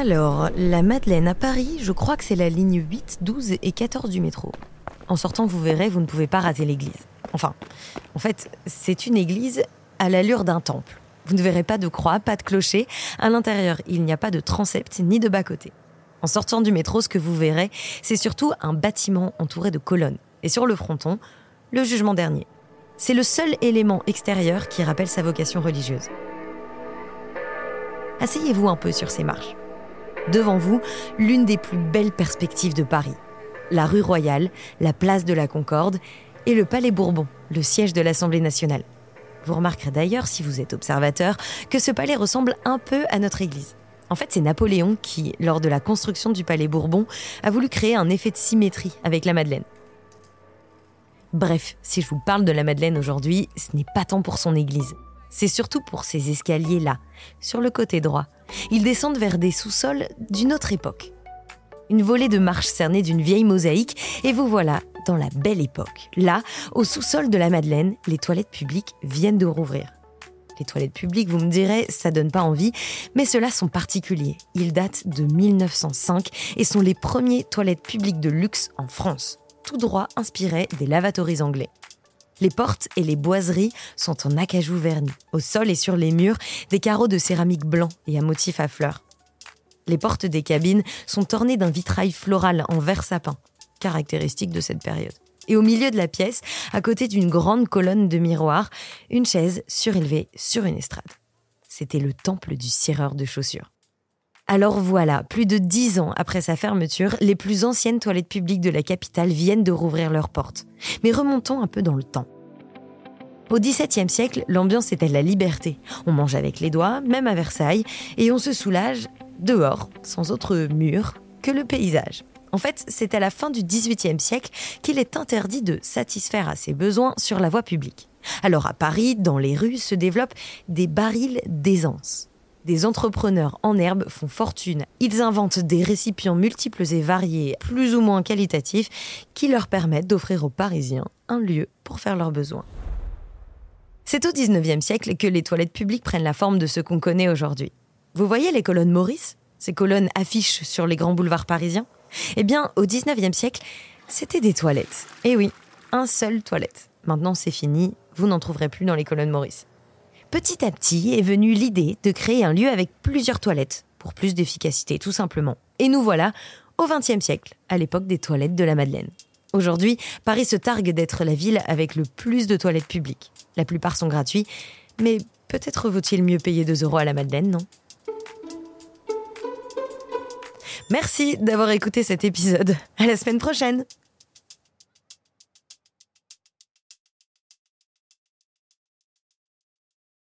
Alors, la Madeleine à Paris, je crois que c'est la ligne 8, 12 et 14 du métro. En sortant, vous verrez, vous ne pouvez pas rater l'église. Enfin, en fait, c'est une église à l'allure d'un temple. Vous ne verrez pas de croix, pas de clocher. À l'intérieur, il n'y a pas de transept ni de bas-côté. En sortant du métro, ce que vous verrez, c'est surtout un bâtiment entouré de colonnes. Et sur le fronton, le jugement dernier. C'est le seul élément extérieur qui rappelle sa vocation religieuse. Asseyez-vous un peu sur ces marches. Devant vous, l'une des plus belles perspectives de Paris. La rue Royale, la place de la Concorde et le Palais Bourbon, le siège de l'Assemblée nationale. Vous remarquerez d'ailleurs, si vous êtes observateur, que ce palais ressemble un peu à notre église. En fait, c'est Napoléon qui, lors de la construction du Palais Bourbon, a voulu créer un effet de symétrie avec la Madeleine. Bref, si je vous parle de la Madeleine aujourd'hui, ce n'est pas tant pour son église. C'est surtout pour ces escaliers-là, sur le côté droit. Ils descendent vers des sous-sols d'une autre époque. Une volée de marches cernée d'une vieille mosaïque, et vous voilà dans la belle époque. Là, au sous-sol de la Madeleine, les toilettes publiques viennent de rouvrir. Les toilettes publiques, vous me direz, ça donne pas envie, mais ceux-là sont particuliers. Ils datent de 1905 et sont les premiers toilettes publiques de luxe en France, tout droit inspirés des lavatories anglais. Les portes et les boiseries sont en acajou verni. Au sol et sur les murs, des carreaux de céramique blanc et à motifs à fleurs. Les portes des cabines sont ornées d'un vitrail floral en vert sapin, caractéristique de cette période. Et au milieu de la pièce, à côté d'une grande colonne de miroirs, une chaise surélevée sur une estrade. C'était le temple du cireur de chaussures. Alors voilà, plus de dix ans après sa fermeture, les plus anciennes toilettes publiques de la capitale viennent de rouvrir leurs portes. Mais remontons un peu dans le temps. Au XVIIe siècle, l'ambiance était la liberté. On mange avec les doigts, même à Versailles, et on se soulage dehors, sans autre mur que le paysage. En fait, c'est à la fin du XVIIIe siècle qu'il est interdit de satisfaire à ses besoins sur la voie publique. Alors à Paris, dans les rues, se développent des barils d'aisance. Des entrepreneurs en herbe font fortune. Ils inventent des récipients multiples et variés, plus ou moins qualitatifs, qui leur permettent d'offrir aux Parisiens un lieu pour faire leurs besoins. C'est au XIXe siècle que les toilettes publiques prennent la forme de ce qu'on connaît aujourd'hui. Vous voyez les colonnes Maurice? Ces colonnes affichent sur les grands boulevards parisiens? Eh bien, au XIXe siècle, c'était des toilettes. Eh oui, un seul toilette. Maintenant, c'est fini, vous n'en trouverez plus dans les colonnes Maurice. Petit à petit est venue l'idée de créer un lieu avec plusieurs toilettes, pour plus d'efficacité tout simplement. Et nous voilà au XXe siècle, à l'époque des toilettes de la Madeleine. Aujourd'hui, Paris se targue d'être la ville avec le plus de toilettes publiques. La plupart sont gratuits, mais peut-être vaut-il mieux payer 2 euros à la Madeleine, non? Merci d'avoir écouté cet épisode. À la semaine prochaine